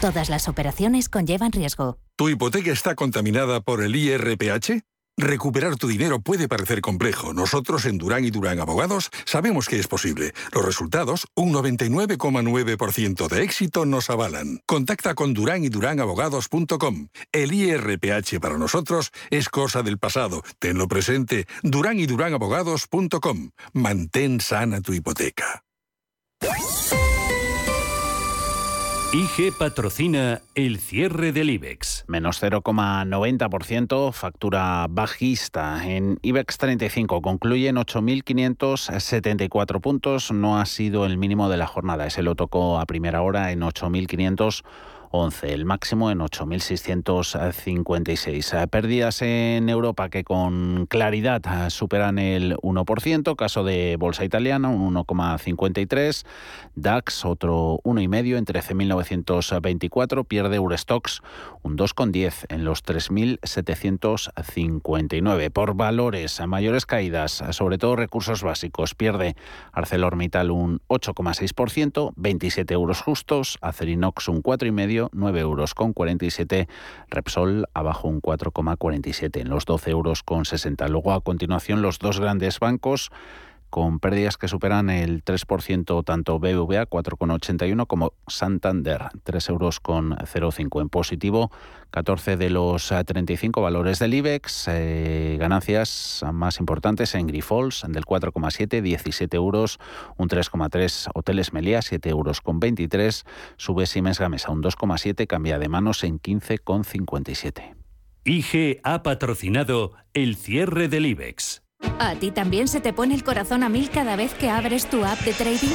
Todas las operaciones conllevan riesgo. ¿Tu hipoteca está contaminada por el IRPH? Recuperar tu dinero puede parecer complejo. Nosotros en Durán y Durán Abogados sabemos que es posible. Los resultados, un 99,9% de éxito, nos avalan. Contacta con Durán y Durán Abogados.com. El IRPH para nosotros es cosa del pasado. Tenlo presente. Durán y Durán Abogados.com. Mantén sana tu hipoteca. IG patrocina el cierre del IBEX. Menos 0,90%, factura bajista. En IBEX 35 concluyen 8.574 puntos. No ha sido el mínimo de la jornada. Ese lo tocó a primera hora en 8.500 11, el máximo en 8.656. Pérdidas en Europa que con claridad superan el 1%, caso de Bolsa Italiana, un 1,53, DAX otro 1,5 en 13.924, pierde Eurostox un 2,10 en los 3.759. Por valores, mayores caídas, sobre todo recursos básicos, pierde ArcelorMittal un 8,6%, 27 euros justos, Acerinox un 4,5 9 euros con 47. Repsol abajo un 4,47 en los 12 euros con 60. Luego a continuación los dos grandes bancos con pérdidas que superan el 3%, tanto BBVA 4,81 como Santander 3,05 euros en positivo. 14 de los 35 valores del IBEX, eh, ganancias más importantes en Grifols del 4,7, 17 euros, un 3,3 Hoteles Meliá, 7 euros con 23, sube Siemens Gamesa un 2,7, cambia de manos en 15,57. IG ha patrocinado el cierre del IBEX. ¿A ti también se te pone el corazón a mil cada vez que abres tu app de trading?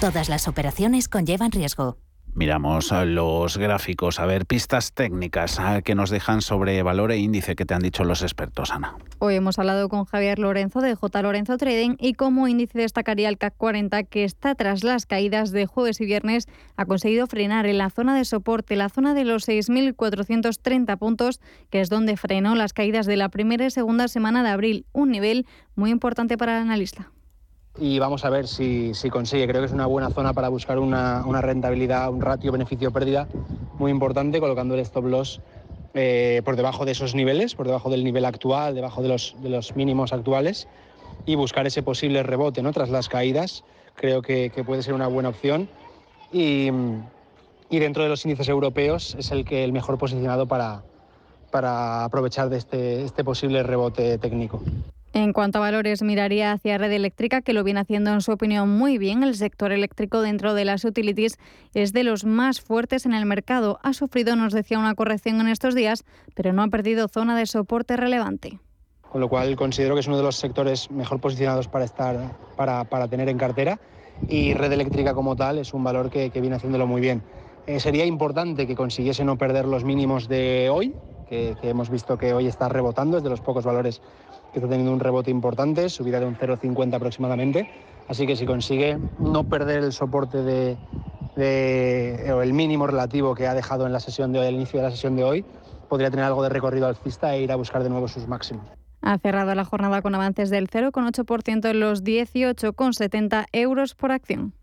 Todas las operaciones conllevan riesgo. Miramos los gráficos, a ver pistas técnicas que nos dejan sobre valor e índice que te han dicho los expertos, Ana. Hoy hemos hablado con Javier Lorenzo de J. Lorenzo Trading y como índice destacaría el CAC 40 que está tras las caídas de jueves y viernes ha conseguido frenar en la zona de soporte, la zona de los 6.430 puntos, que es donde frenó las caídas de la primera y segunda semana de abril, un nivel muy importante para el analista y vamos a ver si, consigue. Creo que es una buena zona para buscar una, rentabilidad, un ratio beneficio-pérdida muy importante, colocando el stop loss eh, por debajo de esos niveles, por debajo del nivel actual, debajo de los, de los mínimos actuales y buscar ese posible rebote ¿no? tras las caídas. Creo que, puede ser una buena opción y, dentro de los índices europeos es el, que, el mejor posicionado para, para aprovechar de este, este posible rebote técnico. En cuanto a valores, miraría hacia Red Eléctrica, que lo viene haciendo en su opinión muy bien. El sector eléctrico dentro de las utilities es de los más fuertes en el mercado. Ha sufrido, nos decía, una corrección en estos días, pero no ha perdido zona de soporte relevante. Con lo cual considero que es uno de los sectores mejor posicionados para, estar, para, para tener en cartera y Red Eléctrica como tal es un valor que, que viene haciéndolo muy bien. Eh, sería importante que consiguiese no perder los mínimos de hoy, hemos visto que hoy está rebotando, es de los pocos valores que está teniendo un rebote importante, subida de un 0,50 aproximadamente. Así que si consigue no perder el soporte de, o el mínimo relativo que ha dejado en la sesión de hoy, al inicio de la sesión de hoy, podría tener algo de recorrido alcista e ir a buscar de nuevo sus máximos. Ha cerrado la jornada con avances del 0,8% en los 18,70 euros por acción.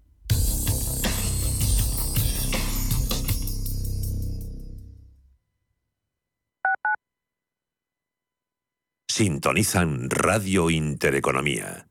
Sintonizan Radio Intereconomía.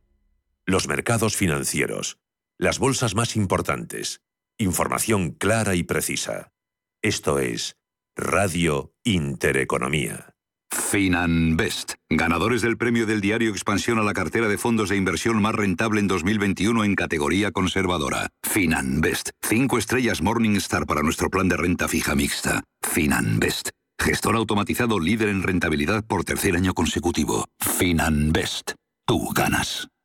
Los mercados financieros. Las bolsas más importantes. Información clara y precisa. Esto es Radio Intereconomía. Finanbest, ganadores del premio del diario Expansión a la cartera de fondos de inversión más rentable en 2021 en categoría conservadora. Finanbest, cinco estrellas Morningstar para nuestro plan de renta fija mixta. Finanbest, gestor automatizado líder en rentabilidad por tercer año consecutivo. Finanbest, tú ganas.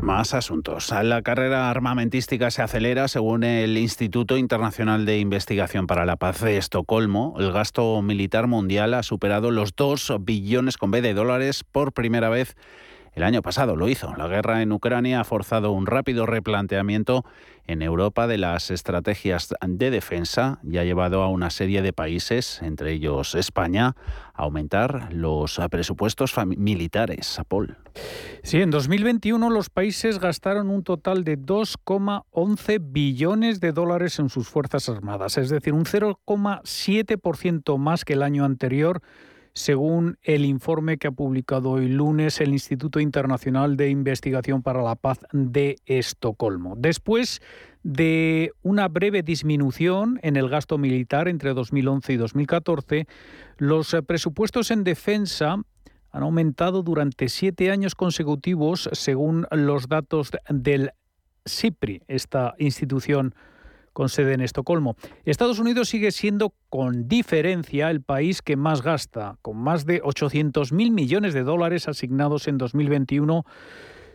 Más asuntos. La carrera armamentística se acelera según el Instituto Internacional de Investigación para la Paz de Estocolmo. El gasto militar mundial ha superado los 2 billones con B de dólares por primera vez el año pasado lo hizo. La guerra en Ucrania ha forzado un rápido replanteamiento en Europa de las estrategias de defensa y ha llevado a una serie de países, entre ellos España, a aumentar los presupuestos militares. Paul. Sí, en 2021 los países gastaron un total de 2,11 billones de dólares en sus Fuerzas Armadas, es decir, un 0,7% más que el año anterior según el informe que ha publicado hoy lunes el Instituto Internacional de Investigación para la Paz de Estocolmo. Después de una breve disminución en el gasto militar entre 2011 y 2014, los presupuestos en defensa han aumentado durante siete años consecutivos, según los datos del CIPRI, esta institución con sede en Estocolmo. Estados Unidos sigue siendo con diferencia el país que más gasta, con más de 800.000 millones de dólares asignados en 2021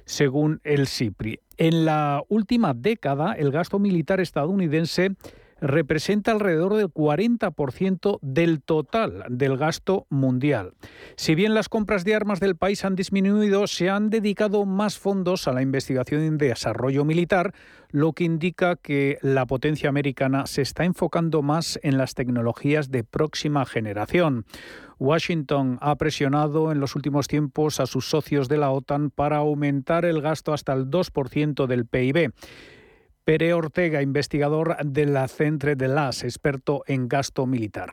según el CIPRI. En la última década, el gasto militar estadounidense representa alrededor del 40% del total del gasto mundial. Si bien las compras de armas del país han disminuido, se han dedicado más fondos a la investigación y desarrollo militar, lo que indica que la potencia americana se está enfocando más en las tecnologías de próxima generación. Washington ha presionado en los últimos tiempos a sus socios de la OTAN para aumentar el gasto hasta el 2% del PIB. Pere Ortega, investigador de la Centre de las, experto en gasto militar.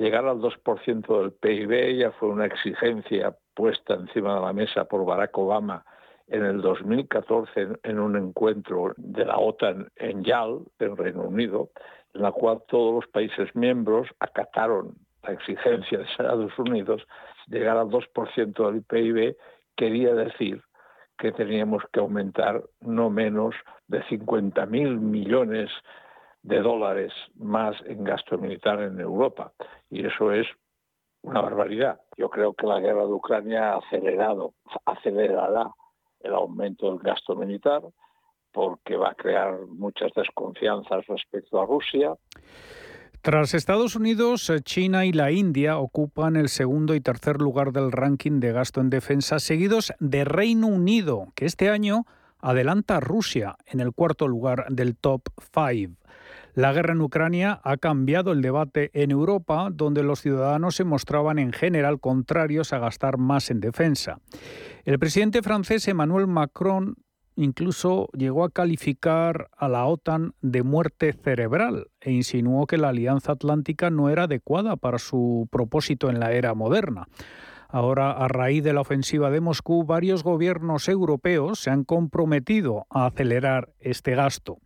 Llegar al 2% del PIB ya fue una exigencia puesta encima de la mesa por Barack Obama en el 2014 en un encuentro de la OTAN en YAL, en Reino Unido, en la cual todos los países miembros acataron la exigencia de Estados Unidos. Llegar al 2% del PIB quería decir que teníamos que aumentar no menos de 50.000 millones de dólares más en gasto militar en Europa. Y eso es una barbaridad. Yo creo que la guerra de Ucrania ha acelerado, acelerará el aumento del gasto militar porque va a crear muchas desconfianzas respecto a Rusia. Tras Estados Unidos, China y la India ocupan el segundo y tercer lugar del ranking de gasto en defensa, seguidos de Reino Unido, que este año adelanta a Rusia en el cuarto lugar del top 5. La guerra en Ucrania ha cambiado el debate en Europa, donde los ciudadanos se mostraban en general contrarios a gastar más en defensa. El presidente francés Emmanuel Macron incluso llegó a calificar a la OTAN de muerte cerebral e insinuó que la Alianza Atlántica no era adecuada para su propósito en la era moderna. Ahora, a raíz de la ofensiva de Moscú, varios gobiernos europeos se han comprometido a acelerar este gasto.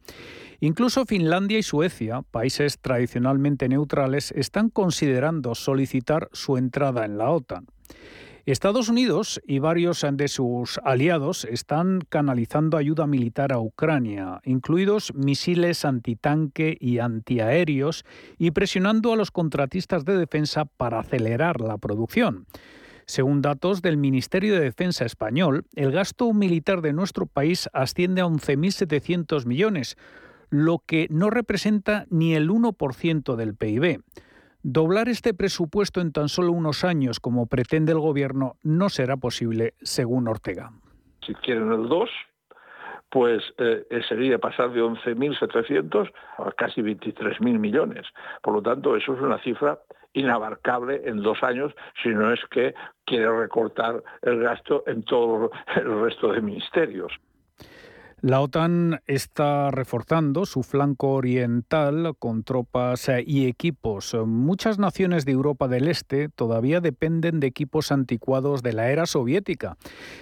Incluso Finlandia y Suecia, países tradicionalmente neutrales, están considerando solicitar su entrada en la OTAN. Estados Unidos y varios de sus aliados están canalizando ayuda militar a Ucrania, incluidos misiles antitanque y antiaéreos, y presionando a los contratistas de defensa para acelerar la producción. Según datos del Ministerio de Defensa español, el gasto militar de nuestro país asciende a 11.700 millones, lo que no representa ni el 1% del PIB. Doblar este presupuesto en tan solo unos años, como pretende el Gobierno, no será posible, según Ortega. Si quieren el 2, pues eh, sería pasar de 11.700 a casi 23.000 millones. Por lo tanto, eso es una cifra inabarcable en dos años, si no es que quiere recortar el gasto en todo el resto de ministerios. La OTAN está reforzando su flanco oriental con tropas eh, y equipos. Muchas naciones de Europa del Este todavía dependen de equipos anticuados de la era soviética.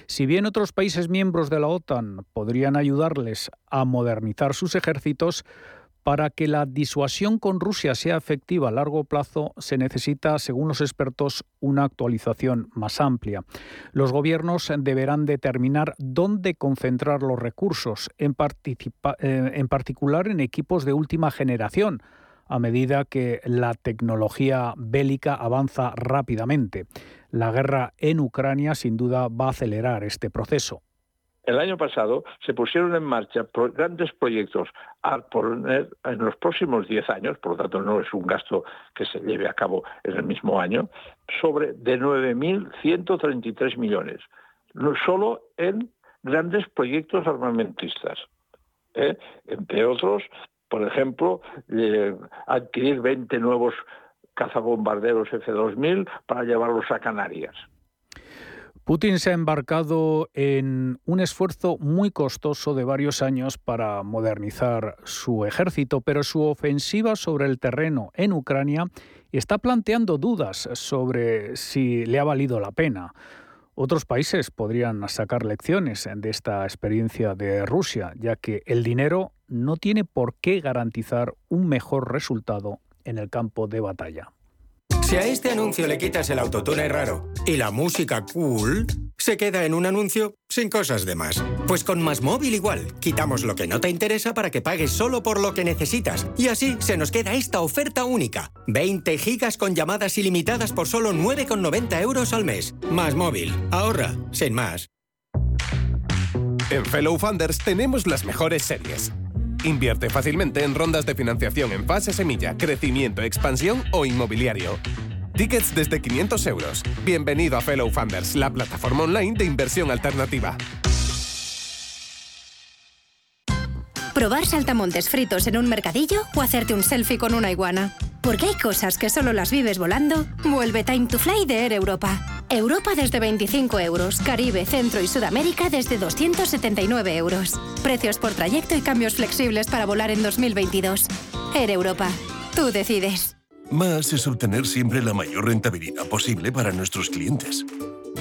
Si bien otros países miembros de la OTAN podrían ayudarles a modernizar sus ejércitos, para que la disuasión con Rusia sea efectiva a largo plazo, se necesita, según los expertos, una actualización más amplia. Los gobiernos deberán determinar dónde concentrar los recursos, en, eh, particular en equipos de última generación a medida que la tecnología bélica avanza rápidamente. La guerra en Ucrania sin duda va a acelerar este proceso. El año pasado se pusieron en marcha grandes proyectos a poner en los próximos 10 años, por lo tanto no es un gasto que se lleve a cabo en el mismo año, sobre de 9.133 millones, no solo en grandes proyectos armamentistas. ¿eh? Entre otros, por ejemplo, eh, adquirir 20 nuevos cazabombarderos F-2000 para llevarlos a Canarias. Putin se ha embarcado en un esfuerzo muy costoso de varios años para modernizar su ejército, pero su ofensiva sobre el terreno en Ucrania está planteando dudas sobre si le ha valido la pena. Otros países podrían sacar lecciones de esta experiencia de Rusia, ya que el dinero no tiene por qué garantizar un mejor resultado en el campo de batalla. Si a este anuncio le quitas el autotune raro y la música cool, se queda en un anuncio sin cosas de más. Pues con Más Móvil igual, quitamos lo que no te interesa para que pagues solo por lo que necesitas. Y así se nos queda esta oferta única. 20 gigas con llamadas ilimitadas por solo 9,90 euros al mes. Más Móvil, ahorra, sin más. En Fellow Funders tenemos las mejores series Invierte fácilmente en rondas de financiación en fase semilla, crecimiento, expansión o inmobiliario. Tickets desde 500 euros. Bienvenido a Fellow Funders, la plataforma online de inversión alternativa. ¿Probar saltamontes fritos en un mercadillo o hacerte un selfie con una iguana? Porque hay cosas que solo las vives volando. Vuelve Time to Fly de Air Europa. Europa desde 25 euros. Caribe, Centro y Sudamérica desde 279 euros. Precios por trayecto y cambios flexibles para volar en 2022. Air Europa. Tú decides. Más es obtener siempre la mayor rentabilidad posible para nuestros clientes.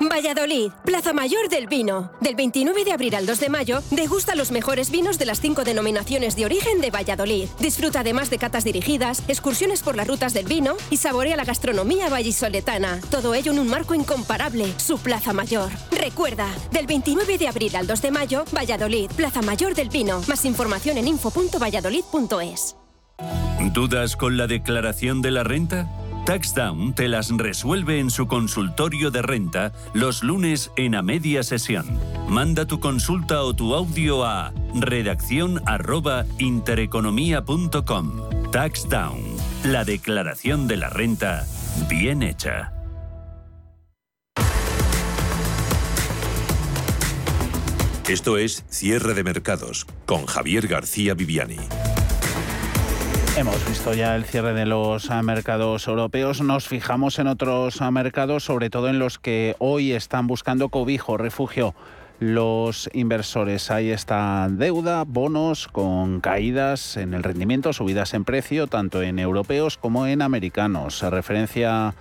Valladolid, Plaza Mayor del Vino. Del 29 de abril al 2 de mayo, degusta los mejores vinos de las cinco denominaciones de origen de Valladolid. Disfruta además de catas dirigidas, excursiones por las rutas del vino y saborea la gastronomía vallisoletana. Todo ello en un marco incomparable, su Plaza Mayor. Recuerda, del 29 de abril al 2 de mayo, Valladolid, Plaza Mayor del Vino. Más información en info.valladolid.es. ¿Dudas con la declaración de la renta? TaxDown te las resuelve en su consultorio de renta los lunes en a media sesión. Manda tu consulta o tu audio a redacción arroba intereconomía.com. TaxDown, la declaración de la renta bien hecha. Esto es Cierre de Mercados con Javier García Viviani. Hemos visto ya el cierre de los ah, mercados europeos. Nos fijamos en otros ah, mercados, sobre todo en los que hoy están buscando cobijo, refugio. Los inversores, ahí está deuda, bonos con caídas en el rendimiento, subidas en precio, tanto en europeos como en americanos. Referencia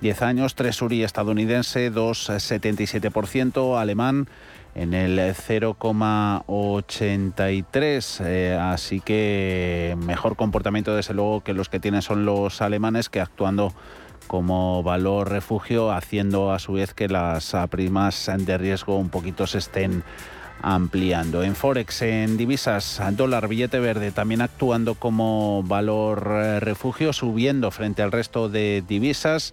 10 años, Tresuri estadounidense, 2,77%, alemán en el 0,83. Eh, así que mejor comportamiento desde luego que los que tienen son los alemanes que actuando como valor refugio, haciendo a su vez que las primas de riesgo un poquito se estén ampliando. En Forex, en divisas, dólar, billete verde, también actuando como valor eh, refugio, subiendo frente al resto de divisas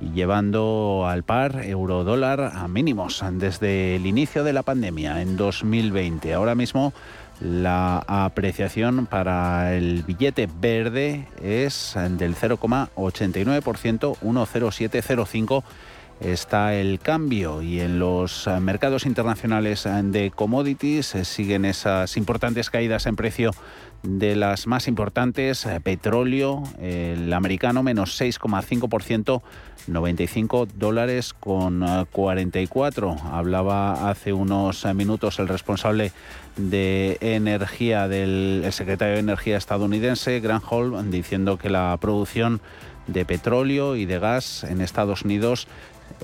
y llevando al par euro-dólar a mínimos desde el inicio de la pandemia en 2020. Ahora mismo la apreciación para el billete verde es del 0,89%, 10705 está el cambio y en los mercados internacionales de commodities siguen esas importantes caídas en precio de las más importantes, eh, petróleo, el americano menos 6,5%, 95 dólares con 44. Eh, Hablaba hace unos eh, minutos el responsable de energía del secretario de Energía estadounidense, Granholm, diciendo que la producción de petróleo y de gas en Estados Unidos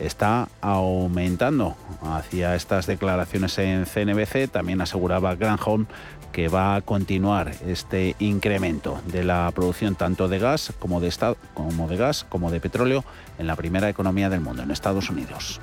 está aumentando. Hacia estas declaraciones en CNBC también aseguraba Granholm que va a continuar este incremento de la producción tanto de gas como de, como de gas como de petróleo en la primera economía del mundo, en Estados Unidos.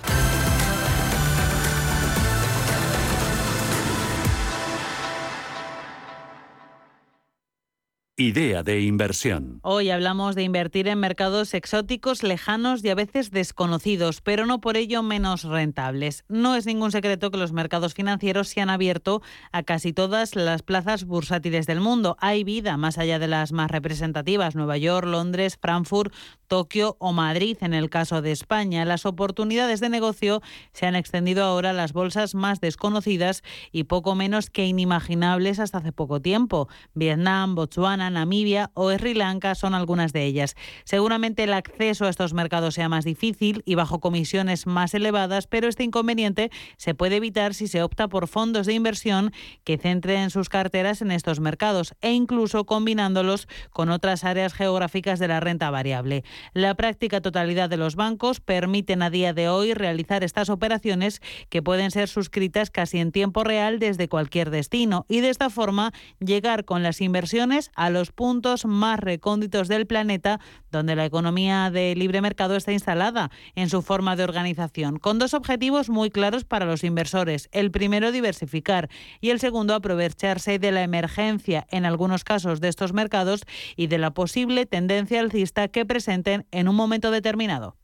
Idea de inversión. Hoy hablamos de invertir en mercados exóticos, lejanos y a veces desconocidos, pero no por ello menos rentables. No es ningún secreto que los mercados financieros se han abierto a casi todas las plazas bursátiles del mundo. Hay vida más allá de las más representativas, Nueva York, Londres, Frankfurt, Tokio o Madrid. En el caso de España, las oportunidades de negocio se han extendido ahora a las bolsas más desconocidas y poco menos que inimaginables hasta hace poco tiempo. Vietnam, Botswana, Namibia o Sri Lanka son algunas de ellas. Seguramente el acceso a estos mercados sea más difícil y bajo comisiones más elevadas, pero este inconveniente se puede evitar si se opta por fondos de inversión que centren sus carteras en estos mercados e incluso combinándolos con otras áreas geográficas de la renta variable. La práctica totalidad de los bancos permiten a día de hoy realizar estas operaciones que pueden ser suscritas casi en tiempo real desde cualquier destino y de esta forma llegar con las inversiones a los puntos más recónditos del planeta, donde la economía de libre mercado está instalada en su forma de organización, con dos objetivos muy claros para los inversores. El primero, diversificar y el segundo, aprovecharse de la emergencia en algunos casos de estos mercados y de la posible tendencia alcista que presenten en un momento determinado.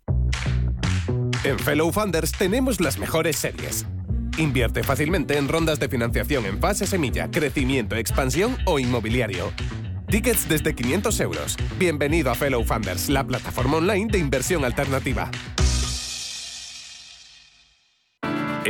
En Fellow Funders tenemos las mejores series. Invierte fácilmente en rondas de financiación en fase semilla, crecimiento, expansión o inmobiliario. Tickets desde 500 euros. Bienvenido a Fellow Funders, la plataforma online de inversión alternativa.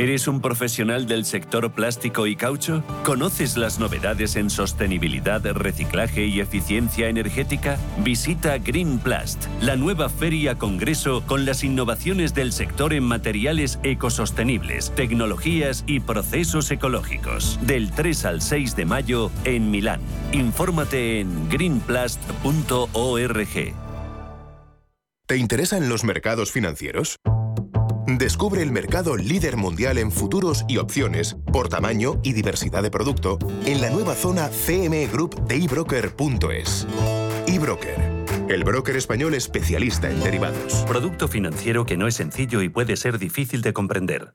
¿Eres un profesional del sector plástico y caucho? ¿Conoces las novedades en sostenibilidad, reciclaje y eficiencia energética? Visita Greenplast, la nueva feria congreso con las innovaciones del sector en materiales ecosostenibles, tecnologías y procesos ecológicos. Del 3 al 6 de mayo en Milán. Infórmate en greenplast.org. ¿Te interesan los mercados financieros? Descubre el mercado líder mundial en futuros y opciones por tamaño y diversidad de producto en la nueva zona CME Group de ebroker.es. eBroker, el broker español especialista en derivados. Producto financiero que no es sencillo y puede ser difícil de comprender.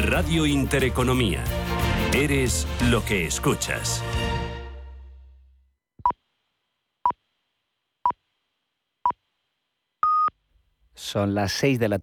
Radio Intereconomía. Eres lo que escuchas. Son las 6 de la tarde.